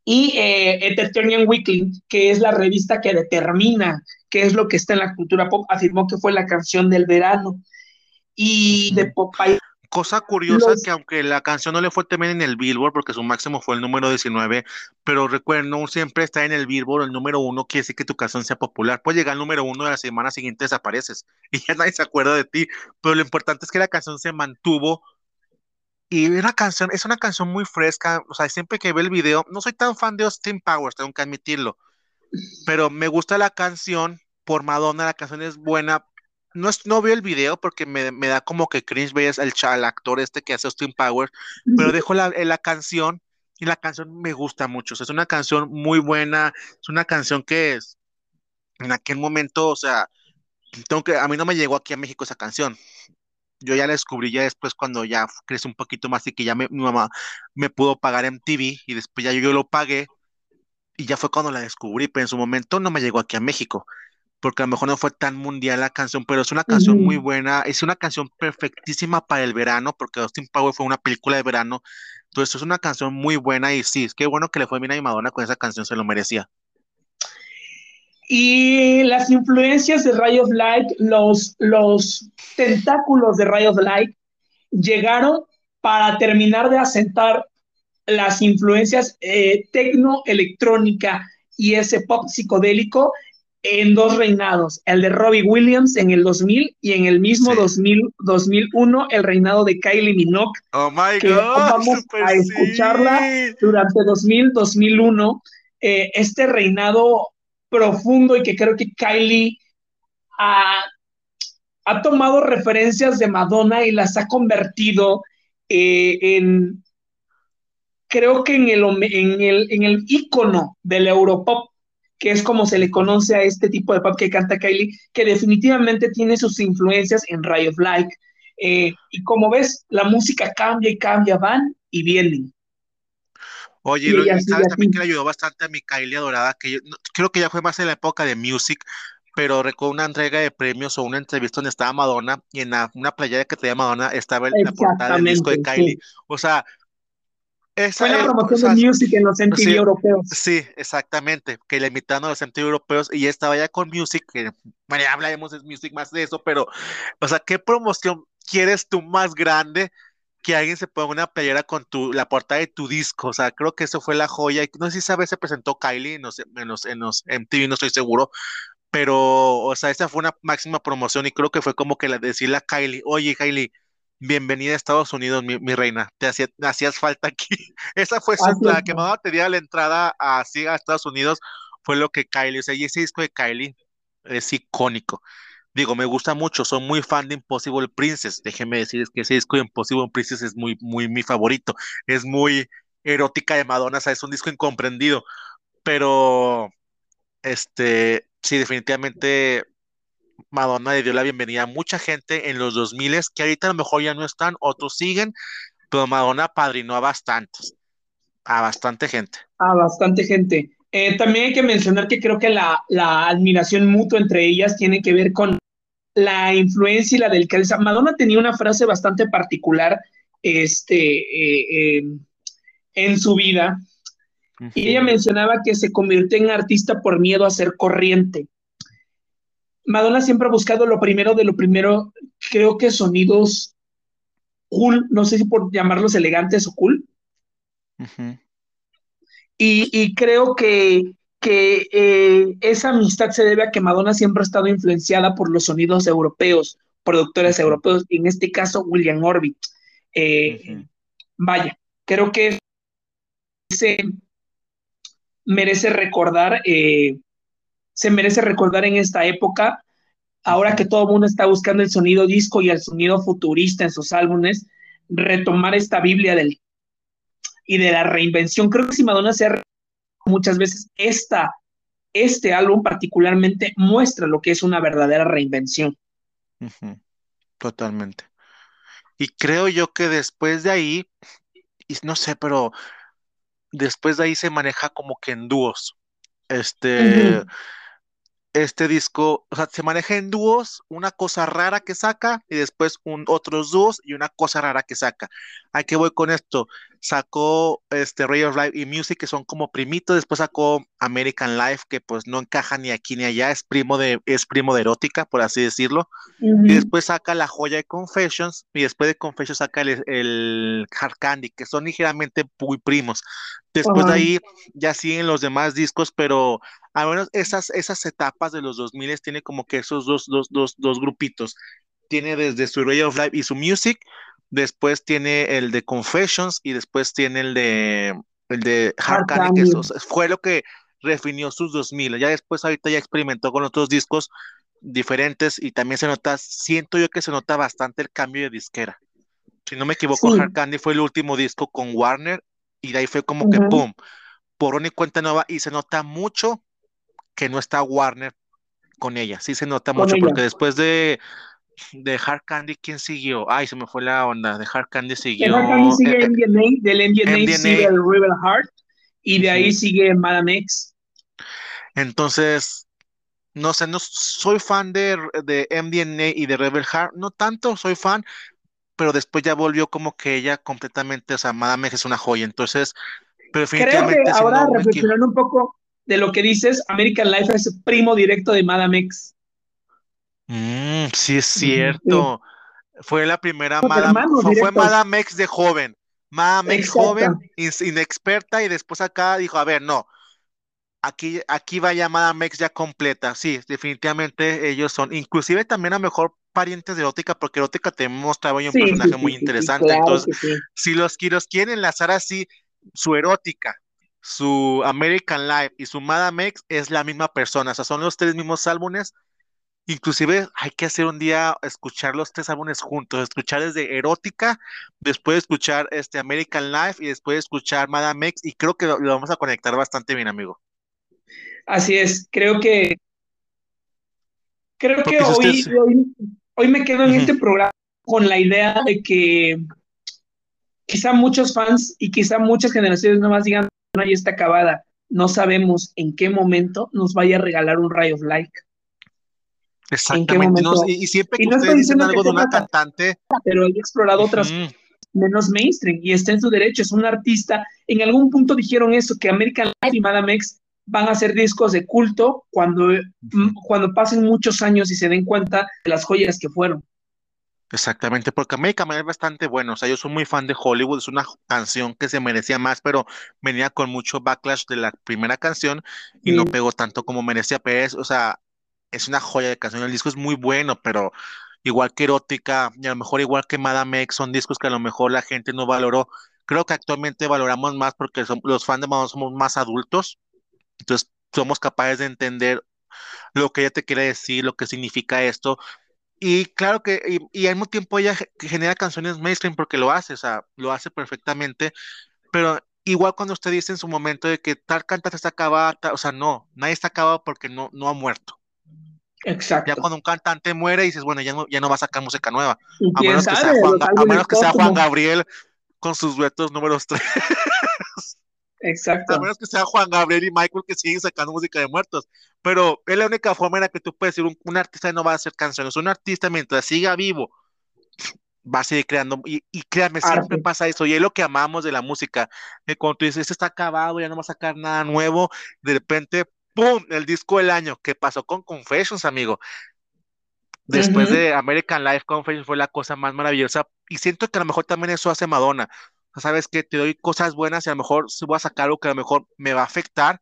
Y eh, Entertainment Weekly, que es la revista que determina qué es lo que está en la cultura pop, afirmó que fue la canción del verano y de Popeye. Cosa curiosa que aunque la canción no le fue también en el Billboard, porque su máximo fue el número 19, pero recuerden, no siempre está en el Billboard el número uno, quiere decir que tu canción sea popular. Puede llegar al número uno de la semana siguiente desapareces y ya nadie se acuerda de ti, pero lo importante es que la canción se mantuvo y una canción, es una canción muy fresca, o sea, siempre que veo el video, no soy tan fan de Austin Powers, tengo que admitirlo, pero me gusta la canción por Madonna, la canción es buena, no, no veo el video porque me, da como que cringe veas al, al actor este que hace Austin Power, pero dejo la, la canción y la canción me gusta mucho. es una canción muy buena, es una canción que es, en aquel momento, o sea, tengo que, a mí no me llegó aquí a México esa canción. Yo ya la descubrí ya después cuando ya crecí un poquito más y que ya mi mamá me pudo pagar en TV y después ya yo, yo lo pagué y ya fue cuando la descubrí, pero en su momento no me llegó aquí a México porque a lo mejor no fue tan mundial la canción, pero es una canción muy buena, es una canción perfectísima para el verano, porque Austin Power fue una película de verano, entonces es una canción muy buena y sí, es que bueno que le fue bien a mi Madonna con esa canción, se lo merecía. Y las influencias de Ray of Light, los, los tentáculos de Ray of Light llegaron para terminar de asentar las influencias eh, tecno-electrónica y ese pop psicodélico en dos reinados, el de Robbie Williams en el 2000 y en el mismo 2000, 2001 el reinado de Kylie Minogue. Oh my que Vamos a escucharla durante 2000, 2001. Eh, este reinado profundo y que creo que Kylie ha, ha tomado referencias de Madonna y las ha convertido eh, en, creo que en el, en el, en el ícono del Europop que es como se le conoce a este tipo de pop que canta Kylie, que definitivamente tiene sus influencias en Ray of Light. Eh, y como ves, la música cambia y cambia, van y vienen. Oye, ¿sabes también que le ayudó bastante a mi Kylie adorada? Que yo, creo que ya fue más en la época de Music, pero recuerdo una entrega de premios o una entrevista donde estaba Madonna y en una playera que tenía Madonna estaba en la portada del disco de Kylie. O sea, fue la promoción de Music en los MTV europeos. Sí, exactamente, que le invitaron a los MTV europeos y estaba ya con Music, que bueno, ya hablaremos de Music más de eso, pero, o sea, ¿qué promoción quieres tú más grande que alguien se ponga una playera con tu, la portada de tu disco? O sea, creo que eso fue la joya. No sé si esa vez se presentó Kylie en los, en los, en los MTV, no estoy seguro, pero, o sea, esa fue una máxima promoción y creo que fue como que le decirle a Kylie, oye, Kylie, bienvenida a Estados Unidos, mi, reina, te hacías falta aquí. Esa fue su, la que más te dio la entrada así a Estados Unidos, fue lo que Kylie, o sea, y ese disco de Kylie es icónico. Digo, me gusta mucho, soy muy fan de Impossible Princess. Déjeme decir que ese disco de Impossible Princess es muy, muy mi favorito. Es muy erótica de Madonna, o sea, es un disco incomprendido. Pero, este, sí, definitivamente Madonna le dio la bienvenida a mucha gente en los 2000 que ahorita a lo mejor ya no están, otros siguen, pero Madonna padrinó a bastantes, a bastante gente. A bastante gente. Eh, también hay que mencionar que creo que la, la, admiración mutua entre ellas tiene que ver con la influencia y la delicadeza. Madonna tenía una frase bastante particular este, eh, eh, en su vida, y ella mencionaba que se convirtió en artista por miedo a ser corriente. Madonna siempre ha buscado lo primero de lo primero, creo que sonidos cool, no sé si por llamarlos elegantes o cool. y, y, creo que, que eh, esa amistad se debe a que Madonna siempre ha estado influenciada por los sonidos europeos, productores europeos, en este caso William Orbit. Eh, vaya, creo que ese, merece recordar, eh, se merece recordar en esta época, ahora que todo el mundo está buscando el sonido disco y el sonido futurista en sus álbumes, retomar esta Biblia del y de la reinvención. Creo que si Madonna se ha muchas veces esta, este álbum particularmente muestra lo que es una verdadera reinvención. Totalmente. Y creo yo que después de ahí, y no sé, pero después de ahí se maneja como que en dúos. Este, este disco, o sea, se maneja en dúos, una cosa rara que saca y después un, otros dúos y una cosa rara que saca. ¿A qué voy con esto? Sacó este Ray of Life y Music, que son como primitos, después sacó American Life, que pues no encaja ni aquí ni allá, es primo de, es primo de erótica, por así decirlo. Y después saca La Joya de Confessions, y después de Confessions saca el, Hard Candy, que son ligeramente muy primos. Después de ahí ya siguen los demás discos, pero al menos esas, esas etapas de los 2000 tiene como que esos dos, dos, dos, dos grupitos. Tiene desde su Ray of Life y su Music, después tiene el de Confessions y después tiene el de el de Hard Candy, que fue lo que definió sus 2000. Ya después ahorita ya experimentó con otros discos diferentes y también se nota, siento yo que se nota bastante el cambio de disquera. Si no me equivoco, Hard Candy fue el último disco con Warner y de ahí fue como que pum, por una cuenta nueva y se nota mucho que no está Warner con ella. Sí se nota mucho porque después de de Hard Candy, ¿quién siguió? Ay, se me fue la onda. De Hard Candy siguió. De Hard Candy sigue eh, MDNA, del MDNA, sigue el Rebel Heart y de ahí sigue Madame X. Entonces, no sé, no soy fan de, de MDNA y de Rebel Heart, no tanto soy fan, pero después ya volvió como que ella completamente, o sea, Madame X es una joya, entonces, pero definitivamente. Creo que ahora reflexionando un poco de lo que dices, American Life es primo directo de Madame X. Mm, sí, es cierto. Fue la primera Madame, fue, Madame X de joven. Madame X joven, inexperta, y después acá dijo, a ver, no, aquí, aquí va ya Madame X ya completa. Sí, definitivamente ellos son, inclusive también a mejor parientes de Erótica, porque Erótica te mostraba un personaje muy interesante. Entonces, si los, si los quieren enlazar así, su Erótica, su American Life y su Madame X es la misma persona, o sea, son los tres mismos álbumes Inclusive hay que hacer un día escuchar los tres álbumes juntos, escuchar desde Erótica, después escuchar este American Life y después escuchar Madame X y creo que lo, vamos a conectar bastante bien, amigo. Así es, creo que creo que hoy, hoy, me quedo en este programa con la idea de que quizá muchos fans y quizá muchas generaciones nuevas digan, ya está acabada. No sabemos en qué momento nos vaya a regalar un Ray of Light. Exactamente. y, siempre que ustedes dicen algo de una cantante. Pero he explorado otras menos mainstream y está en su derecho, es un artista. En algún punto dijeron eso, que American Life y Madame X van a hacer discos de culto cuando, cuando pasen muchos años y se den cuenta de las joyas que fueron. Exactamente, porque American Life es bastante bueno. O sea, yo soy muy fan de Hollywood, es una canción que se merecía más, pero venía con mucho backlash de la primera canción y no pegó tanto como merecía. Pero o sea, es una joya de canción. El disco es muy bueno, pero igual que Erótica, y a lo mejor igual que Madame X, son discos que a lo mejor la gente no valoró. Creo que actualmente valoramos más porque los fans de Madonna somos más adultos, entonces somos capaces de entender lo que ella te quiere decir, lo que significa esto. Y claro que, y, al mismo tiempo ella genera canciones mainstream porque lo hace, o sea, lo hace perfectamente, pero igual cuando usted dice en su momento de que tal cantante está acabada, o sea, no, nadie está acabado porque no, no ha muerto. Exacto. Ya cuando un cantante muere, dices, bueno, ya no, ya no va a sacar música nueva. A menos, que sea, Juan, a menos que sea Juan Gabriel con sus duetos números 3. Exacto. A menos que sea Juan Gabriel y Michael que siguen sacando música de muertos. Pero es la única forma en la que tú puedes decir, un, artista no va a hacer canciones. Un artista mientras siga vivo va a seguir creando. Y, y créanme, siempre pasa eso. Y es lo que amamos de la música. Que cuando tú dices, este está acabado, ya no va a sacar nada nuevo, de repente, ¡pum! El disco del año. ¿Qué pasó con Confessions, amigo? Después de American Life Confessions fue la cosa más maravillosa. Y siento que a lo mejor también eso hace Madonna sabes que te doy cosas buenas y a lo mejor voy a sacar algo que a lo mejor me va a afectar,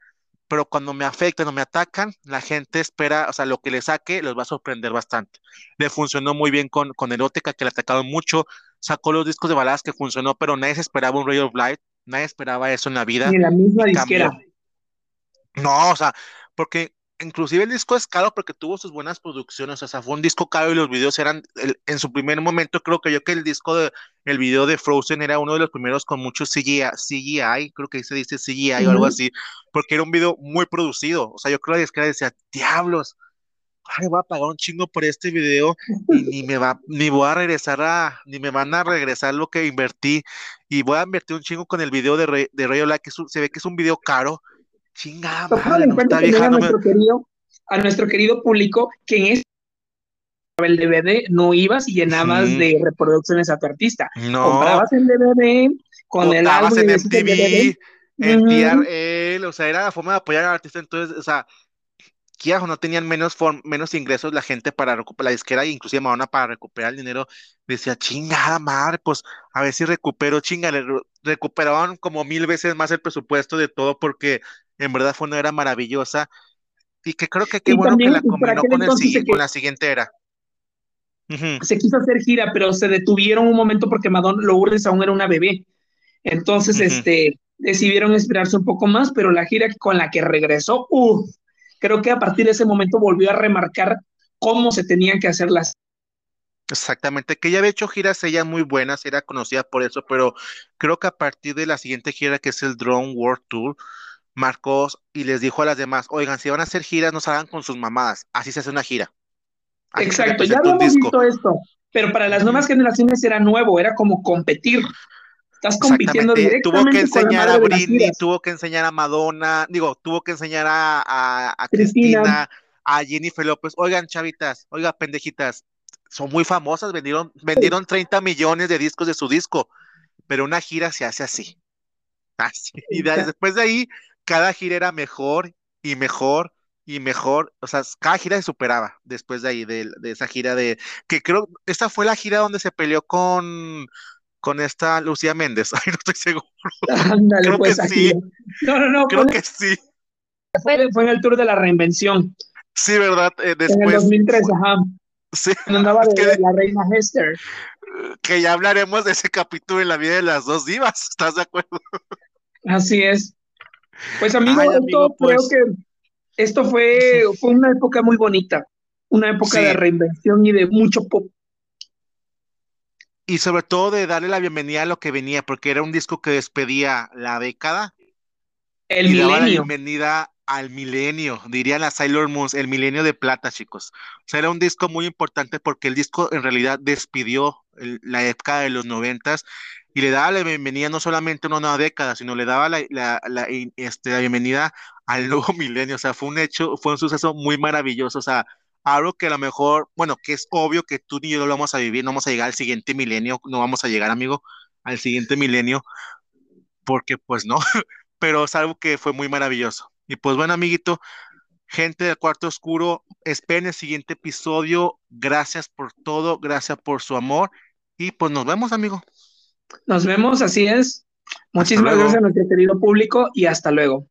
pero cuando me afectan o me atacan, la gente espera, o sea, lo que le saque los va a sorprender bastante. Le funcionó muy bien con, con Erótica, que le atacaron mucho, sacó los discos de baladas que funcionó, pero nadie se esperaba un Ray of Light, nadie esperaba eso en la vida. Ni la misma disquera. No, o sea, porque inclusive el disco es caro porque tuvo sus buenas producciones, o sea, fue un disco caro y los videos eran, en su primer momento creo que yo que el disco de, el video de Frozen era uno de los primeros con mucho CGI, CGI creo que se dice CGI o algo así, porque era un video muy producido, o sea, yo creo que la disquera decía, diablos, ay, voy a pagar un chingo por este video y ni me va, ni voy a regresar a, ni me van a regresar lo que invertí y voy a invertir un chingo con el video de, Rey, de Rayo que se ve que es un video caro Chinga, madre, no está a, nuestro querido, a nuestro querido público que en este el DVD no ibas y llenabas de reproducciones a tu artista. No. Comprabas el DVD con el álbum en MTV, en él, o sea, era la forma de apoyar al artista. Entonces, o sea, o no tenían menos, menos ingresos la gente para recuperar la disquera, inclusive Madonna para recuperar el dinero, decía, chingada madre, pues a ver si recupero, chinga, recuperaban como mil veces más el presupuesto de todo porque en verdad fue una era maravillosa y que creo que qué bueno que la combinó con, el, con la siguiente era. Se quiso hacer gira, pero se detuvieron un momento porque Madonna Lourdes aún era una bebé. Entonces, este, decidieron esperarse un poco más, pero la gira con la que regresó, uh, creo que a partir de ese momento volvió a remarcar cómo se tenían que hacer las Exactamente, que ya había hecho giras ella muy buenas, era conocida por eso, pero creo que a partir de la siguiente gira que es el Drone World Tour, Marcos y les dijo a las demás, oigan, si van a hacer giras, no salgan con sus mamadas, así se hace una gira. Exacto, ya hemos visto esto, pero para las nuevas generaciones era nuevo, era como competir. Estás compitiendo directamente Tuvo que enseñar a Britney, tuvo que enseñar a Madonna, digo, tuvo que enseñar a, a, Cristina. a Jennifer López. Oigan, chavitas, oigan, pendejitas, son muy famosas, vendieron, vendieron 30 millones de discos de su disco, pero una gira se hace así. Así. Y después de ahí cada gira era mejor y mejor y mejor, o sea, cada gira se superaba después de ahí, de, esa gira de, que creo, esta fue la gira donde se peleó con, con esta Lucía Méndez, ay, no estoy seguro. creo pues, que sí. No, no, no. Creo que sí. Fue, en el tour de la reinvención. Sí, ¿verdad? después. Eh, en el 2003, ajá. Sí. andaba de, la reina Hester. Que ya hablaremos de ese capítulo en la vida de las dos divas, ¿estás de acuerdo? Así es. Pues amigo, creo pues. que esto fue, fue una época muy bonita, una época de reinvención y de mucho pop. Y sobre todo de darle la bienvenida a lo que venía, porque era un disco que despedía la década. El milenio. Daba la bienvenida al milenio, dirían las Sailor Moons, el milenio de plata, chicos. O sea, era un disco muy importante porque el disco en realidad despidió la época de los noventas y le daba la bienvenida no solamente a una nueva década, sino le daba la, este, la bienvenida al nuevo milenio. O sea, fue un hecho, fue un suceso muy maravilloso. O sea, algo que a lo mejor, bueno, que es obvio que tú ni yo lo vamos a vivir, no vamos a llegar al siguiente milenio, no vamos a llegar, amigo, al siguiente milenio, porque pues no, pero es algo que fue muy maravilloso. Y pues bueno, amiguito, gente del cuarto oscuro, esperen el siguiente episodio. Gracias por todo, gracias por su amor y pues nos vemos, amigo. Nos vemos, así es. Muchísimas gracias a nuestro querido público y hasta luego.